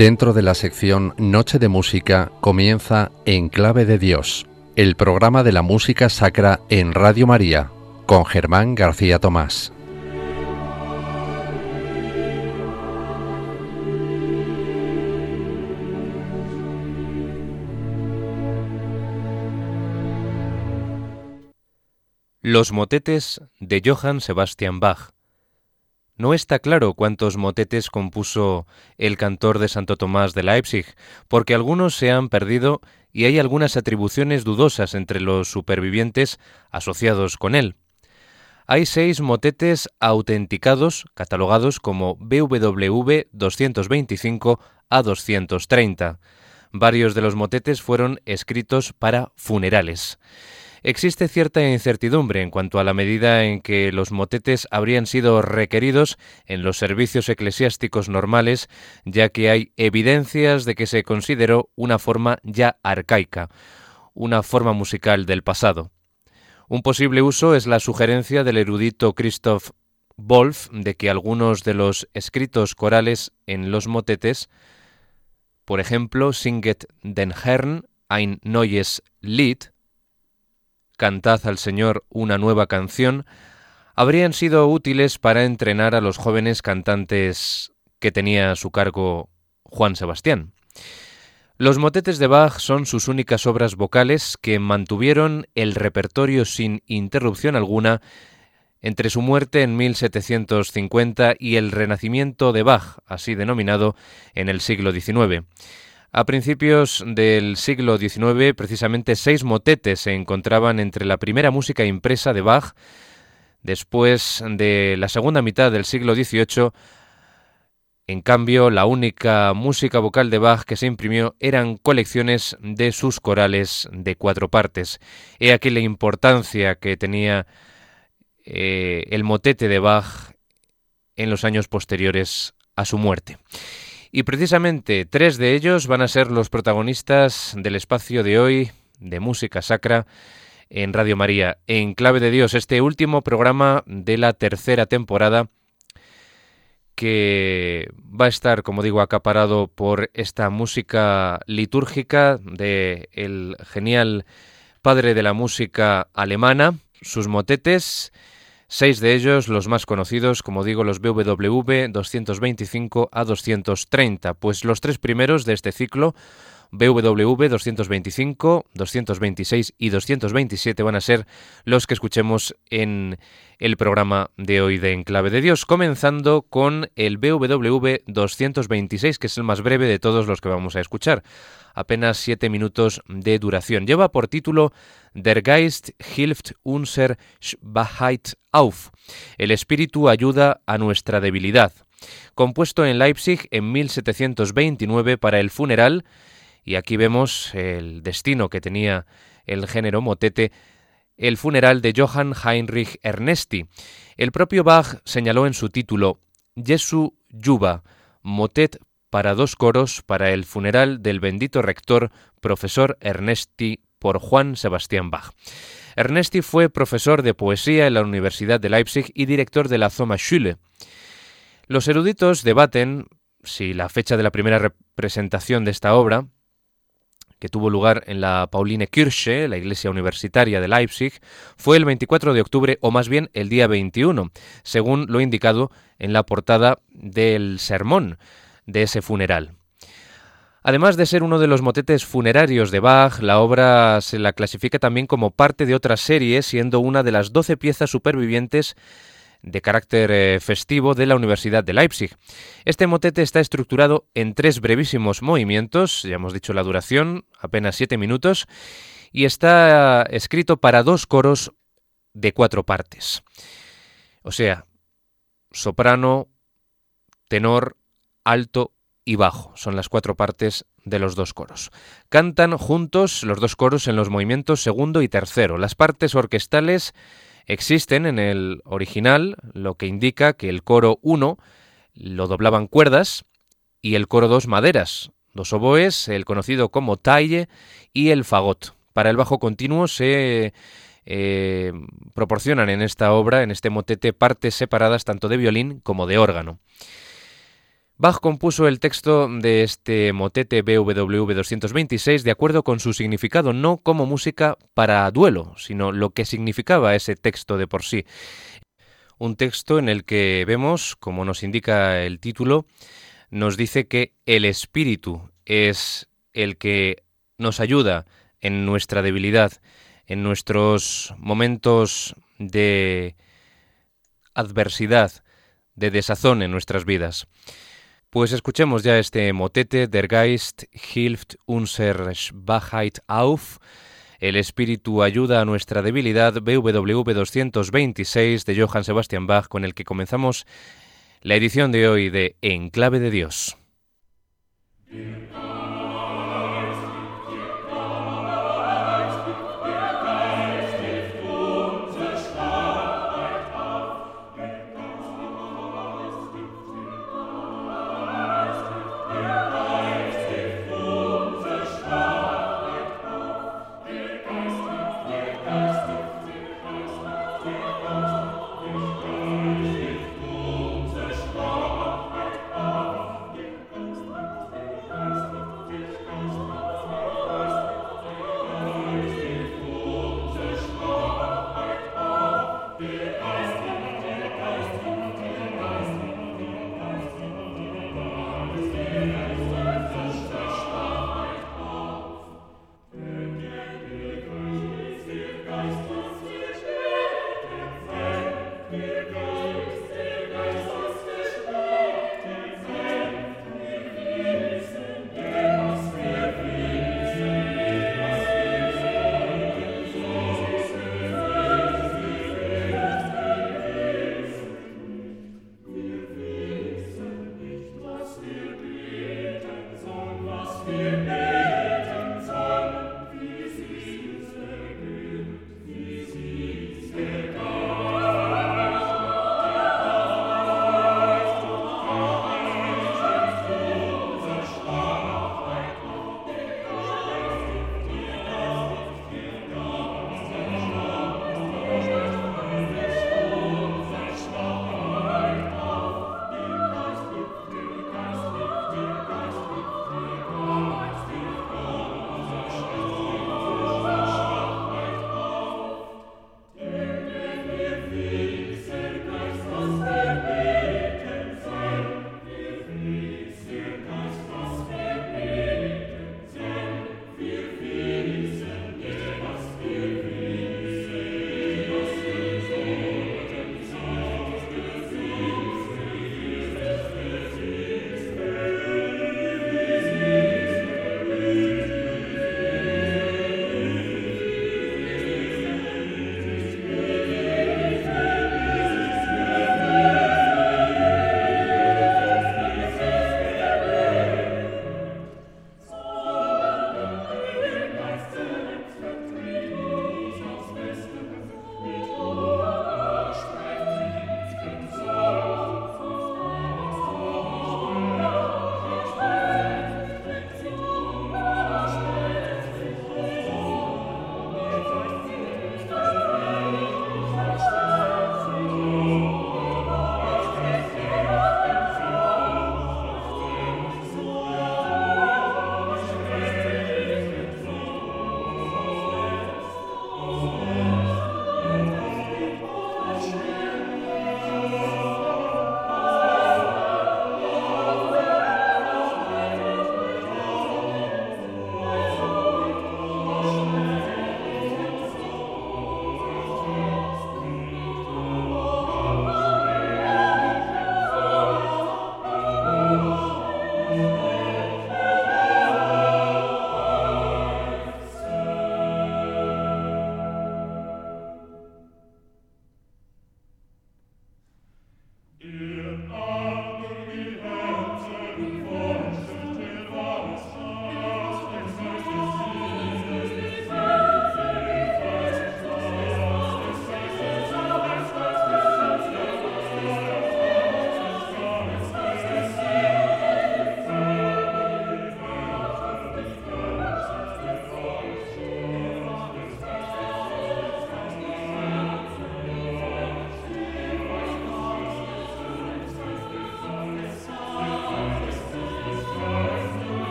Dentro de la sección Noche de Música comienza En Clave de Dios, el programa de la música sacra en Radio María, con Germán García Tomás. Los motetes de Johann Sebastian Bach. No está claro cuántos motetes compuso el cantor de Santo Tomás de Leipzig, porque algunos se han perdido y hay algunas atribuciones dudosas entre los supervivientes asociados con él. Hay seis motetes autenticados, catalogados como BWV 225 a 230. Varios de los motetes fueron escritos para funerales. Existe cierta incertidumbre en cuanto a la medida en que los motetes habrían sido requeridos en los servicios eclesiásticos normales, ya que hay evidencias de que se consideró una forma ya arcaica, una forma musical del pasado. Un posible uso es la sugerencia del erudito Christoph Wolf de que algunos de los escritos corales en los motetes, por ejemplo, Singet den Herrn ein neues Lied, Cantad al Señor una nueva canción, habrían sido útiles para entrenar a los jóvenes cantantes que tenía a su cargo Juan Sebastián. Los motetes de Bach son sus únicas obras vocales que mantuvieron el repertorio sin interrupción alguna entre su muerte en 1750 y el renacimiento de Bach, así denominado, en el siglo XIX. A principios del siglo XIX, precisamente seis motetes se encontraban entre la primera música impresa de Bach. Después de la segunda mitad del siglo XVIII, en cambio, la única música vocal de Bach que se imprimió eran colecciones de sus corales de cuatro partes. He aquí la importancia que tenía eh, el motete de Bach en los años posteriores a su muerte. Y precisamente tres de ellos van a ser los protagonistas del espacio de hoy de música sacra en Radio María, en Clave de Dios, este último programa de la tercera temporada que va a estar, como digo, acaparado por esta música litúrgica de el genial padre de la música alemana, sus motetes Seis de ellos, los más conocidos, como digo, los BWV 225 a 230, pues los tres primeros de este ciclo BWV 225, 226 y 227 van a ser los que escuchemos en el programa de hoy de Enclave de Dios, comenzando con el BWV 226, que es el más breve de todos los que vamos a escuchar, apenas siete minutos de duración. Lleva por título Der Geist hilft unser Schwachheit auf. El espíritu ayuda a nuestra debilidad. Compuesto en Leipzig en 1729 para el funeral y aquí vemos el destino que tenía el género motete, el funeral de Johann Heinrich Ernesti. El propio Bach señaló en su título Jesu Yuba, motet para dos coros para el funeral del bendito rector profesor Ernesti por Juan Sebastián Bach. Ernesti fue profesor de poesía en la Universidad de Leipzig y director de la Sommerschule. Los eruditos debaten si la fecha de la primera representación de esta obra, que tuvo lugar en la Pauline Kirche, la iglesia universitaria de Leipzig, fue el 24 de octubre o más bien el día 21, según lo indicado en la portada del sermón de ese funeral. Además de ser uno de los motetes funerarios de Bach, la obra se la clasifica también como parte de otra serie, siendo una de las doce piezas supervivientes de carácter eh, festivo de la Universidad de Leipzig. Este motete está estructurado en tres brevísimos movimientos, ya hemos dicho la duración, apenas siete minutos, y está escrito para dos coros de cuatro partes. O sea, soprano, tenor, alto y bajo. Son las cuatro partes de los dos coros. Cantan juntos los dos coros en los movimientos segundo y tercero. Las partes orquestales existen en el original, lo que indica que el coro 1 lo doblaban cuerdas y el coro 2 maderas, dos oboes, el conocido como taille y el fagot. Para el bajo continuo se eh, proporcionan en esta obra, en este motete, partes separadas tanto de violín como de órgano. Bach compuso el texto de este motete BWV 226 de acuerdo con su significado, no como música para duelo, sino lo que significaba ese texto de por sí. Un texto en el que vemos, como nos indica el título, nos dice que el espíritu es el que nos ayuda en nuestra debilidad, en nuestros momentos de adversidad, de desazón en nuestras vidas. Pues escuchemos ya este motete Der Geist hilft unser Schwachheit auf. El espíritu ayuda a nuestra debilidad, BWV 226 de Johann Sebastian Bach, con el que comenzamos la edición de hoy de Enclave de Dios.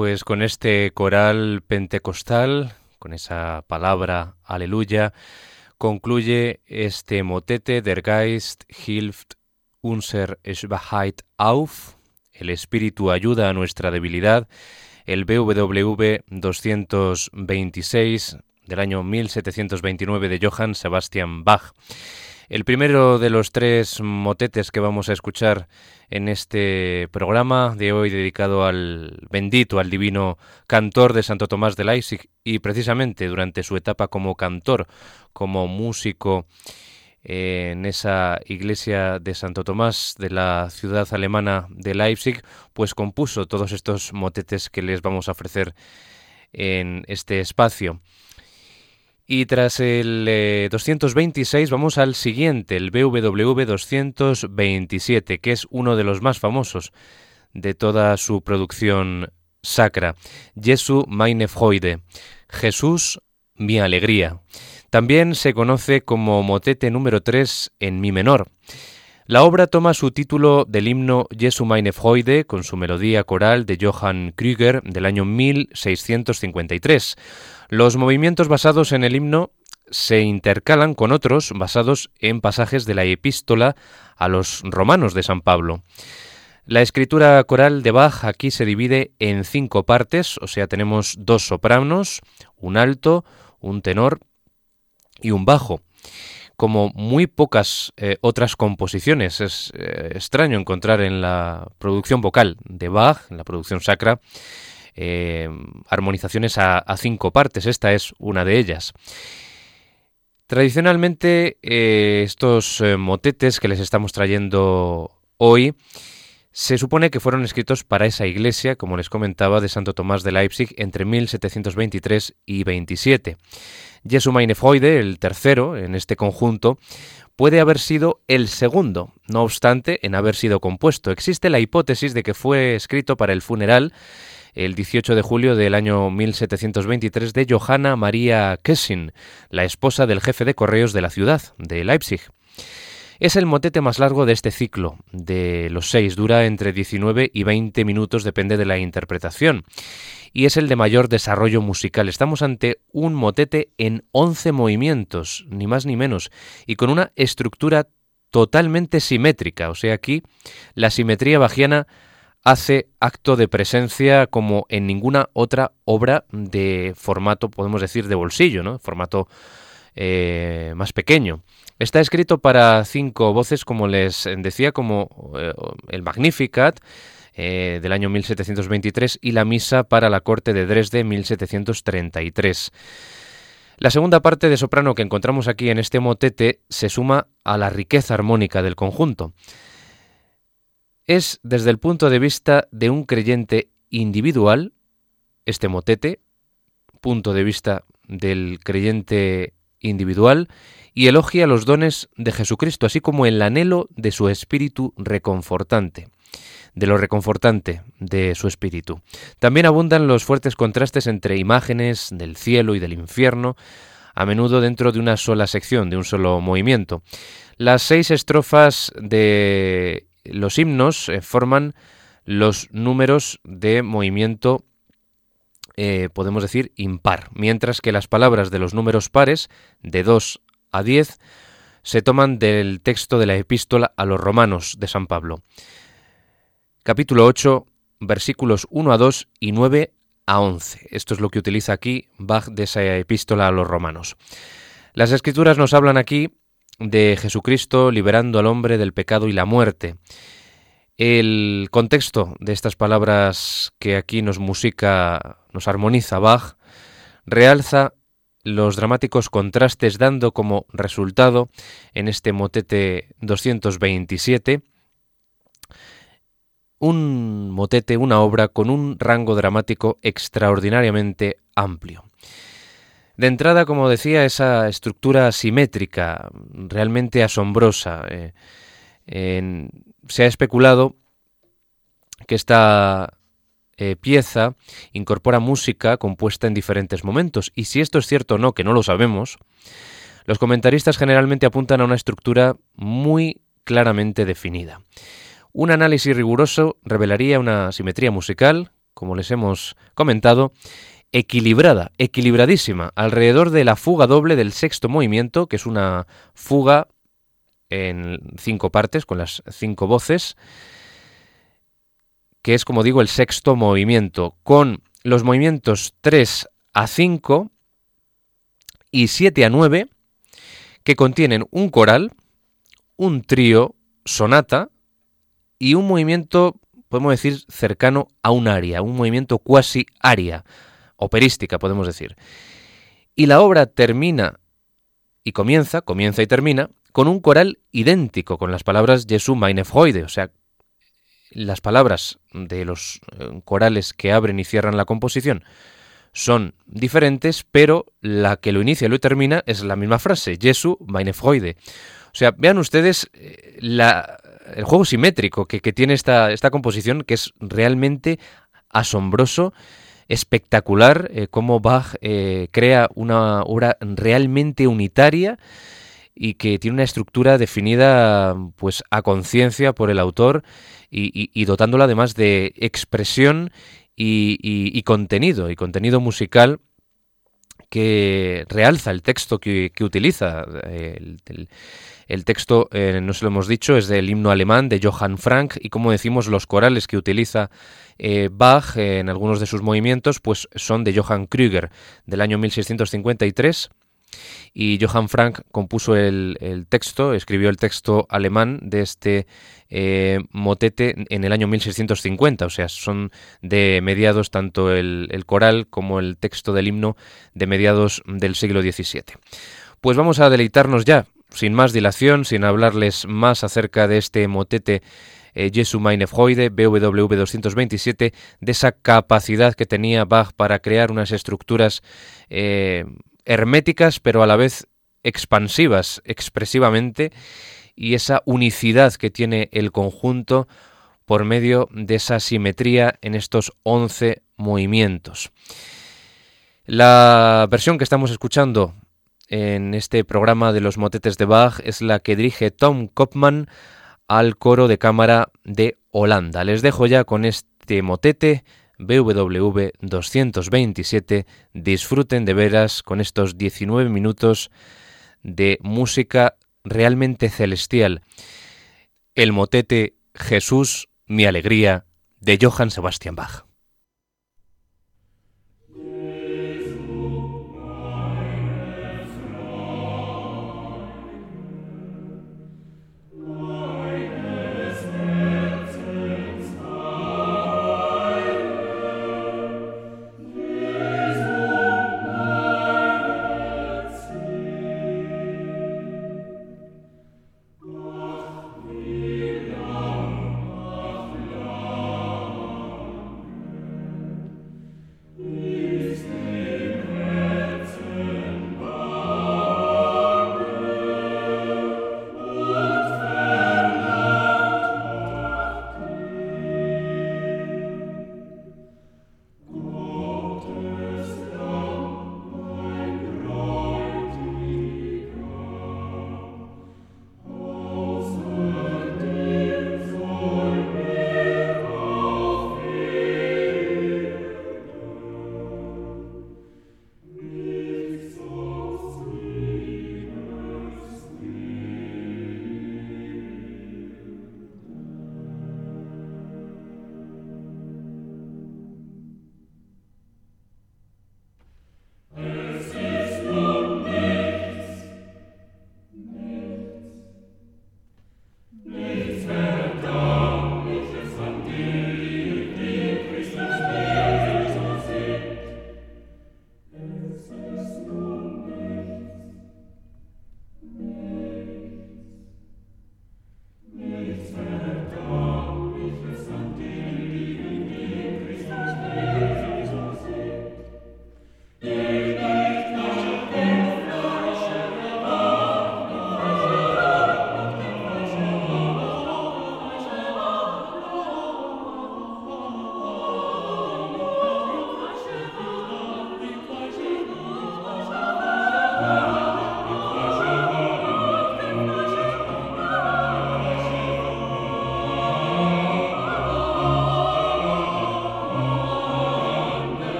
Pues con este coral pentecostal, con esa palabra aleluya, concluye este motete Der Geist hilft unser Schwachheit auf, el espíritu ayuda a nuestra debilidad, el BWV 226 del año 1729 de Johann Sebastian Bach. El primero de los tres motetes que vamos a escuchar en este programa de hoy dedicado al bendito, al divino cantor de Santo Tomás de Leipzig y precisamente durante su etapa como cantor, como músico en esa iglesia de Santo Tomás de la ciudad alemana de Leipzig, pues compuso todos estos motetes que les vamos a ofrecer en este espacio. Y tras el 226 eh, vamos al siguiente, el BWV 227, que es uno de los más famosos de toda su producción sacra. Jesu meine Freude, Jesús mi alegría. También se conoce como motete número 3 en mi menor. La obra toma su título del himno Jesu meine Freude con su melodía coral de Johann Krüger del año 1653 los movimientos basados en el himno se intercalan con otros basados en pasajes de la epístola a los romanos de San Pablo. La escritura coral de Bach aquí se divide en cinco partes, o sea, tenemos dos sopranos, un alto, un tenor y un bajo. Como muy pocas eh, otras composiciones, es eh, extraño encontrar en la producción vocal de Bach, en la producción sacra, eh, armonizaciones a, cinco partes. Esta es una de ellas. Tradicionalmente, estos motetes que les estamos trayendo hoy se supone que fueron escritos para esa iglesia, como les comentaba, de Santo Tomás de Leipzig entre 1723 y 27. Freude, el tercero en este conjunto, puede haber sido el segundo, no obstante, en haber sido compuesto. Existe la hipótesis de que fue escrito para el funeral el 18 de julio del año 1723 de Johanna Maria Kessin, la esposa del jefe de correos de la ciudad, de Leipzig. Es el motete más largo de este ciclo. De los seis dura entre 19 y 20 minutos, depende de la interpretación. Y es el de mayor desarrollo musical. Estamos ante un motete en 11 movimientos, ni más ni menos, y con una estructura totalmente simétrica. O sea, aquí la simetría bajiana hace acto de presencia como en ninguna otra obra de formato, podemos decir, de bolsillo, ¿no? Formato eh, más pequeño. Está escrito para cinco voces, como les decía, como eh, el Magnificat eh, del año 1723 y la Misa para la Corte de Dresde 1733. La segunda parte de soprano que encontramos aquí en este motete se suma a la riqueza armónica del conjunto es desde el punto de vista de un creyente individual, este motete, punto de vista del creyente individual, y elogia los dones de Jesucristo, así como el anhelo de su espíritu reconfortante, de lo reconfortante de su espíritu. También abundan los fuertes contrastes entre imágenes del cielo y del infierno, a menudo dentro de una sola sección, de un solo movimiento. Las seis estrofas de los himnos eh, forman los números de movimiento, eh, podemos decir, impar, mientras que las palabras de los números pares, de 2 a 10, se toman del texto de la epístola a los romanos de San Pablo. Capítulo 8, versículos 1 a 2 y 9 a 11. Esto es lo que utiliza aquí Bach de esa epístola a los romanos. Las escrituras nos hablan aquí de Jesucristo liberando al hombre del pecado y la muerte. El contexto de estas palabras que aquí nos musica, nos armoniza Bach, realza los dramáticos contrastes dando como resultado en este motete 227 un motete, una obra con un rango dramático extraordinariamente amplio. De entrada, como decía, esa estructura simétrica, realmente asombrosa. Eh, se ha especulado que esta eh, pieza incorpora música compuesta en diferentes momentos, y si esto es cierto o no, que no lo sabemos, los comentaristas generalmente apuntan a una estructura muy claramente definida. Un análisis riguroso revelaría una simetría musical como les hemos comentado, equilibrada, equilibradísima, alrededor de la fuga doble del sexto movimiento, que es una fuga en cinco partes, con las cinco voces, que es, como digo, el sexto movimiento, con los movimientos 3 a 5 y 7 a 9, que contienen un coral, un trío, sonata y un movimiento, podemos decir, cercano a un aria, un movimiento cuasi aria, operística, podemos decir. Y la obra termina y comienza, comienza y termina, con un coral idéntico, con las palabras Jesu meine Freude, o sea, las palabras de los eh, corales que abren y cierran la composición son diferentes, pero la que lo inicia y lo termina es la misma frase, Jesu meine Freude. O sea, vean ustedes eh, el juego simétrico que, tiene esta, esta, composición, que es realmente asombroso, espectacular, eh, cómo Bach crea una obra realmente unitaria y que tiene una estructura definida pues a conciencia por el autor y, dotándola además de expresión y, contenido, y contenido musical que realza el texto que, utiliza. El, texto, eh, no se lo hemos dicho, es del himno alemán de Johann Frank y como decimos, los corales que utiliza eh, Bach en algunos de sus movimientos pues son de Johann Krüger del año 1653 y Johann Frank compuso el, texto, escribió el texto alemán de este eh, motete en el año 1650, o sea, son de mediados tanto el, coral como el texto del himno de mediados del siglo XVII. Pues vamos a deleitarnos ya, sin más dilación, sin hablarles más acerca de este motete eh, Jesu meine Freude, BWV 227, de esa capacidad que tenía Bach para crear unas estructuras eh, herméticas pero a la vez expansivas expresivamente y esa unicidad que tiene el conjunto por medio de esa simetría en estos 11 movimientos. La versión que estamos escuchando en este programa de los motetes de Bach es la que dirige Tom Kopman al coro de cámara de Holanda. Les dejo ya con este motete BWV 227. Disfruten de veras con estos 19 minutos de música realmente celestial. El motete Jesús, mi alegría, de Johann Sebastian Bach.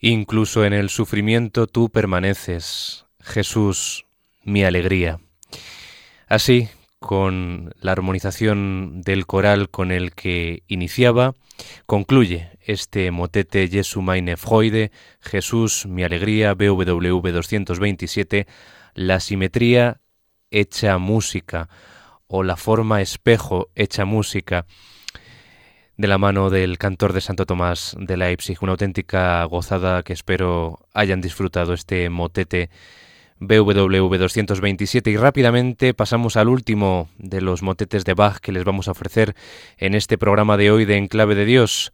Incluso en el sufrimiento tú permaneces, Jesús, mi alegría. Así, con la armonización del coral con el que iniciaba, concluye este motete Jesu meine Freude, Jesús, mi alegría, BWV 227, la simetría hecha música o la forma espejo hecha música de la mano del cantor de Santo Tomás de Leipzig. Una auténtica gozada que espero hayan disfrutado este motete BWV 227 y rápidamente pasamos al último de los motetes de Bach que les vamos a ofrecer en este programa de hoy de Enclave de Dios.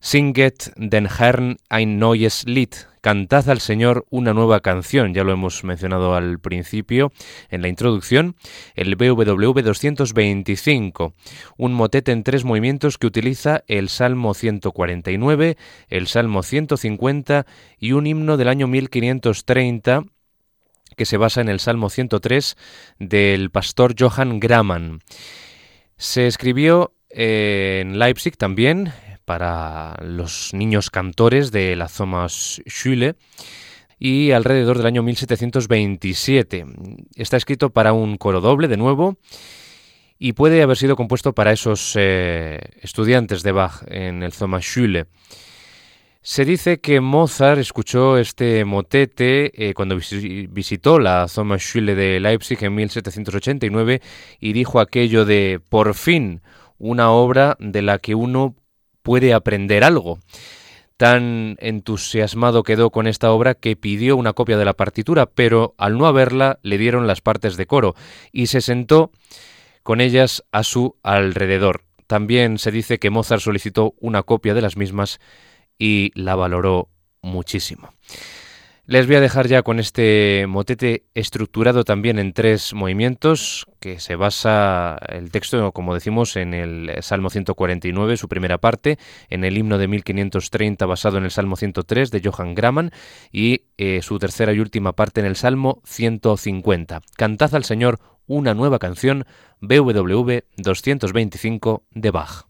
Singet den Herrn ein neues Lied. Cantad al Señor una nueva canción, ya lo hemos mencionado al principio en la introducción, el BWV 225, un motete en tres movimientos que utiliza el Salmo 149, el Salmo 150 y un himno del año 1530 que se basa en el Salmo 103 del pastor Johann Graman. Se escribió en Leipzig también para los niños cantores de la Thomas Schule y alrededor del año 1727. Está escrito para un coro doble, de nuevo, y puede haber sido compuesto para esos eh, estudiantes de Bach en el Thomas Schule. Se dice que Mozart escuchó este motete eh, cuando visitó la Thomas Schule de Leipzig en 1789 y dijo aquello de por fin una obra de la que uno puede aprender algo. Tan entusiasmado quedó con esta obra que pidió una copia de la partitura, pero al no haberla le dieron las partes de coro y se sentó con ellas a su alrededor. También se dice que Mozart solicitó una copia de las mismas y la valoró muchísimo. Les voy a dejar ya con este motete estructurado también en tres movimientos, que se basa el texto, como decimos, en el Salmo 149, su primera parte, en el himno de 1530 basado en el Salmo 103 de Johann Graman y eh, su tercera y última parte en el Salmo 150. Cantad al Señor una nueva canción, BWV 225 de Bach.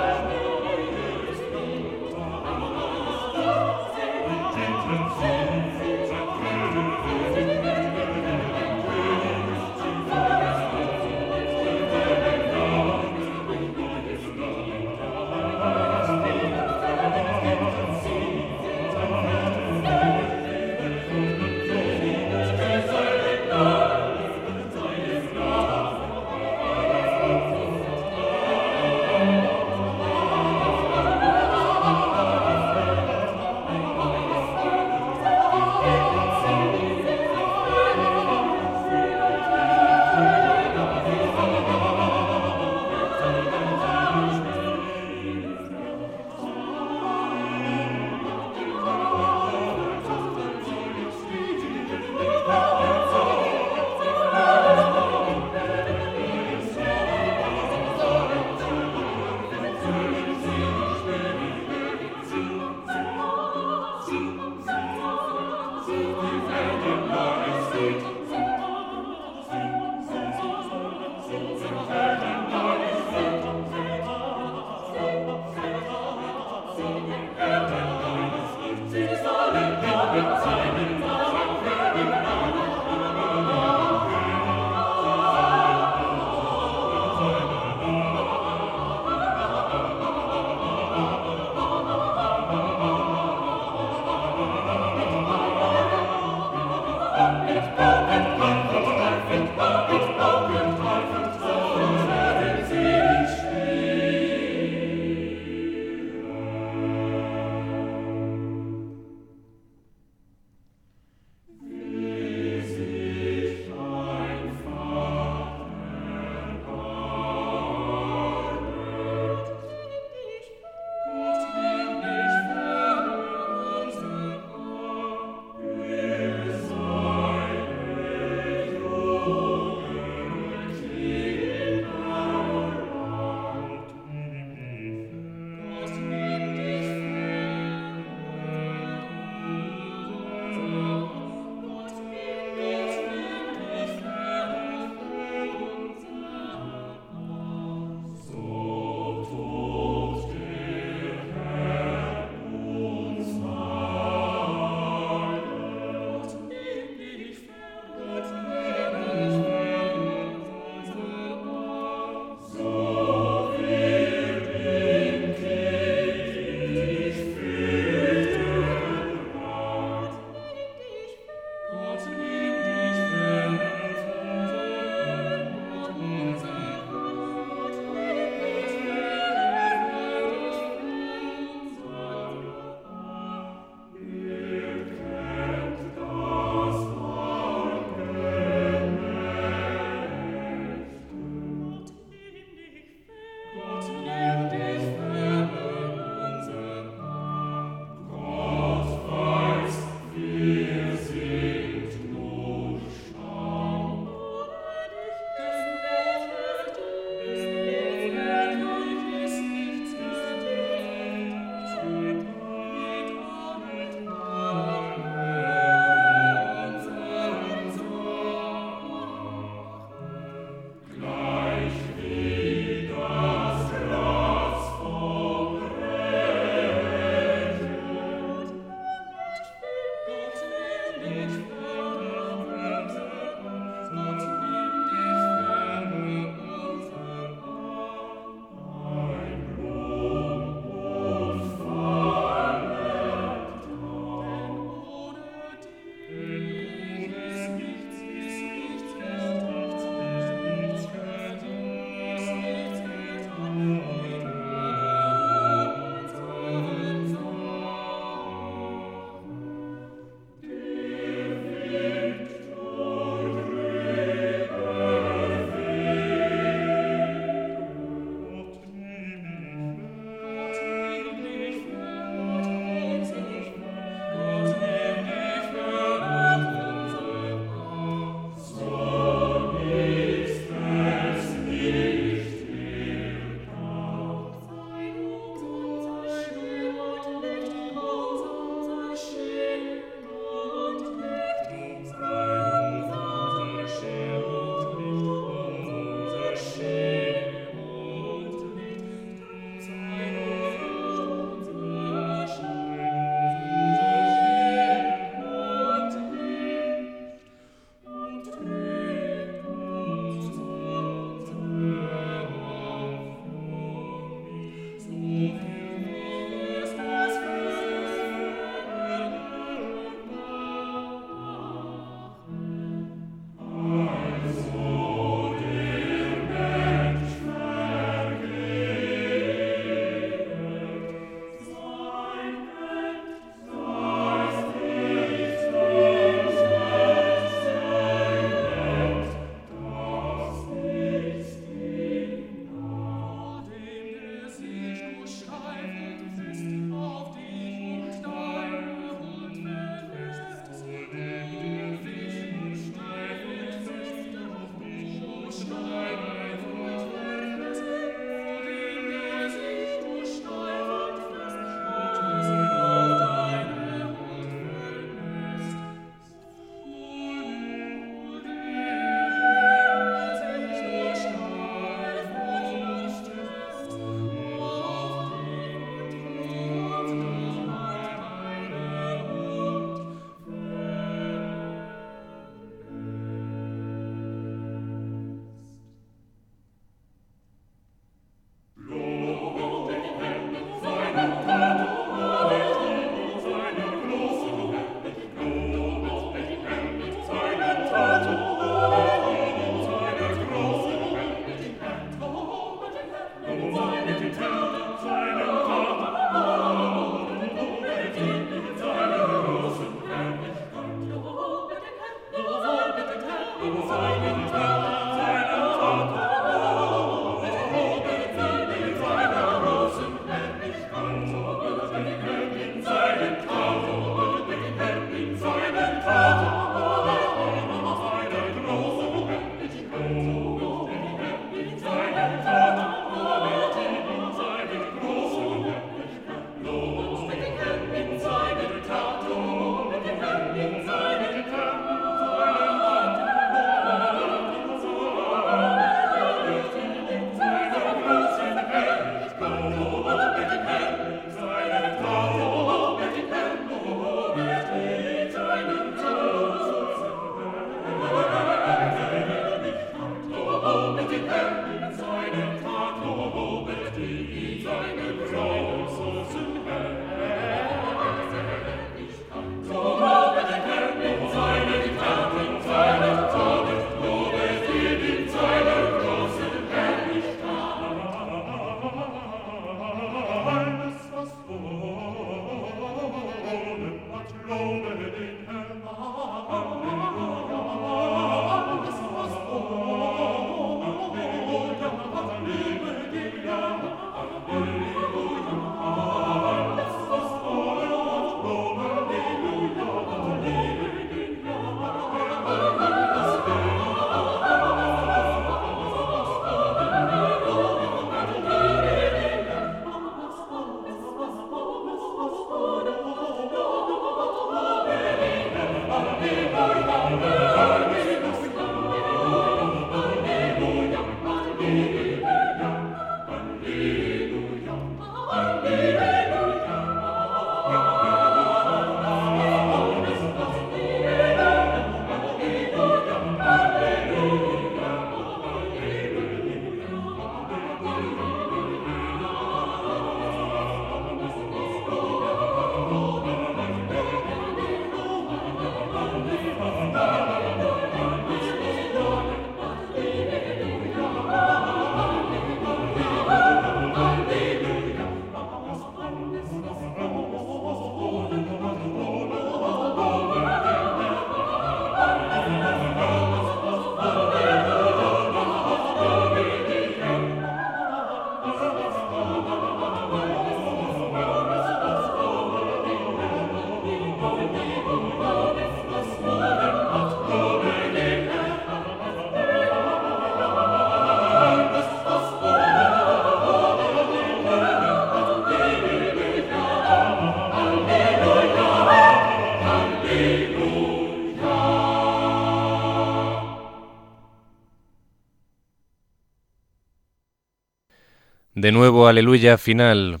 De nuevo, aleluya final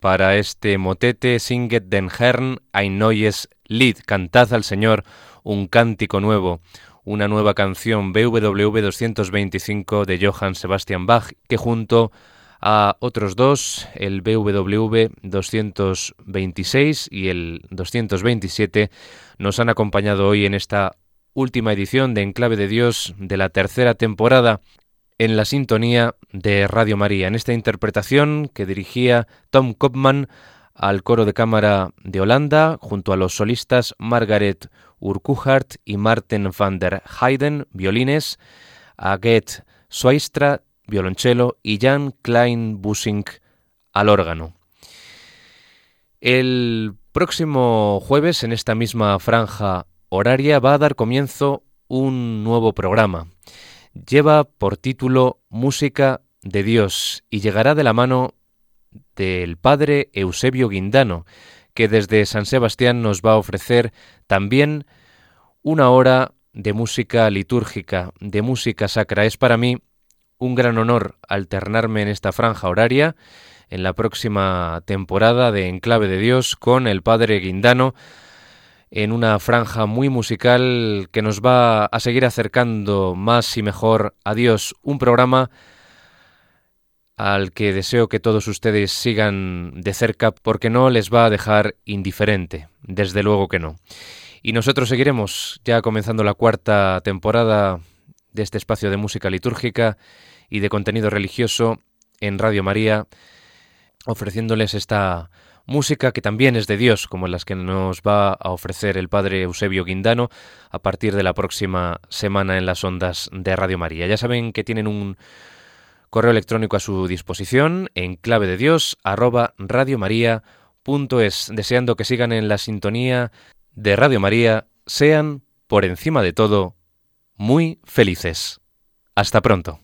para este motete Singet den Herrn ein neues Lied, cantad al Señor un cántico nuevo, una nueva canción BWV 225 de Johann Sebastian Bach, que junto a otros dos, el BWV 226 y el 227, nos han acompañado hoy en esta última edición de Enclave de Dios de la tercera temporada en la sintonía de Radio María, en esta interpretación que dirigía Tom Kopman al coro de cámara de Holanda, junto a los solistas Margaret Urquhart y Martin van der Heiden, violines, Aget Swaistra, violonchelo y Jan Klein Bussing al órgano. El próximo jueves, en esta misma franja horaria, va a dar comienzo un nuevo programa lleva por título Música de Dios y llegará de la mano del padre Eusebio Guindano, que desde San Sebastián nos va a ofrecer también una hora de música litúrgica, de música sacra. Es para mí un gran honor alternarme en esta franja horaria en la próxima temporada de Enclave de Dios con el Padre Guindano en una franja muy musical que nos va a seguir acercando más y mejor a Dios. Un programa al que deseo que todos ustedes sigan de cerca porque no les va a dejar indiferente, desde luego que no. Y nosotros seguiremos ya comenzando la cuarta temporada de este espacio de música litúrgica y de contenido religioso en Radio María, ofreciéndoles esta música que también es de Dios, como las que nos va a ofrecer el Padre Eusebio Guindano a partir de la próxima semana en las ondas de Radio María. Ya saben que tienen un correo electrónico a su disposición en clave de Dios deseando que sigan en la sintonía de Radio María, sean, por encima de todo, muy felices. Hasta pronto.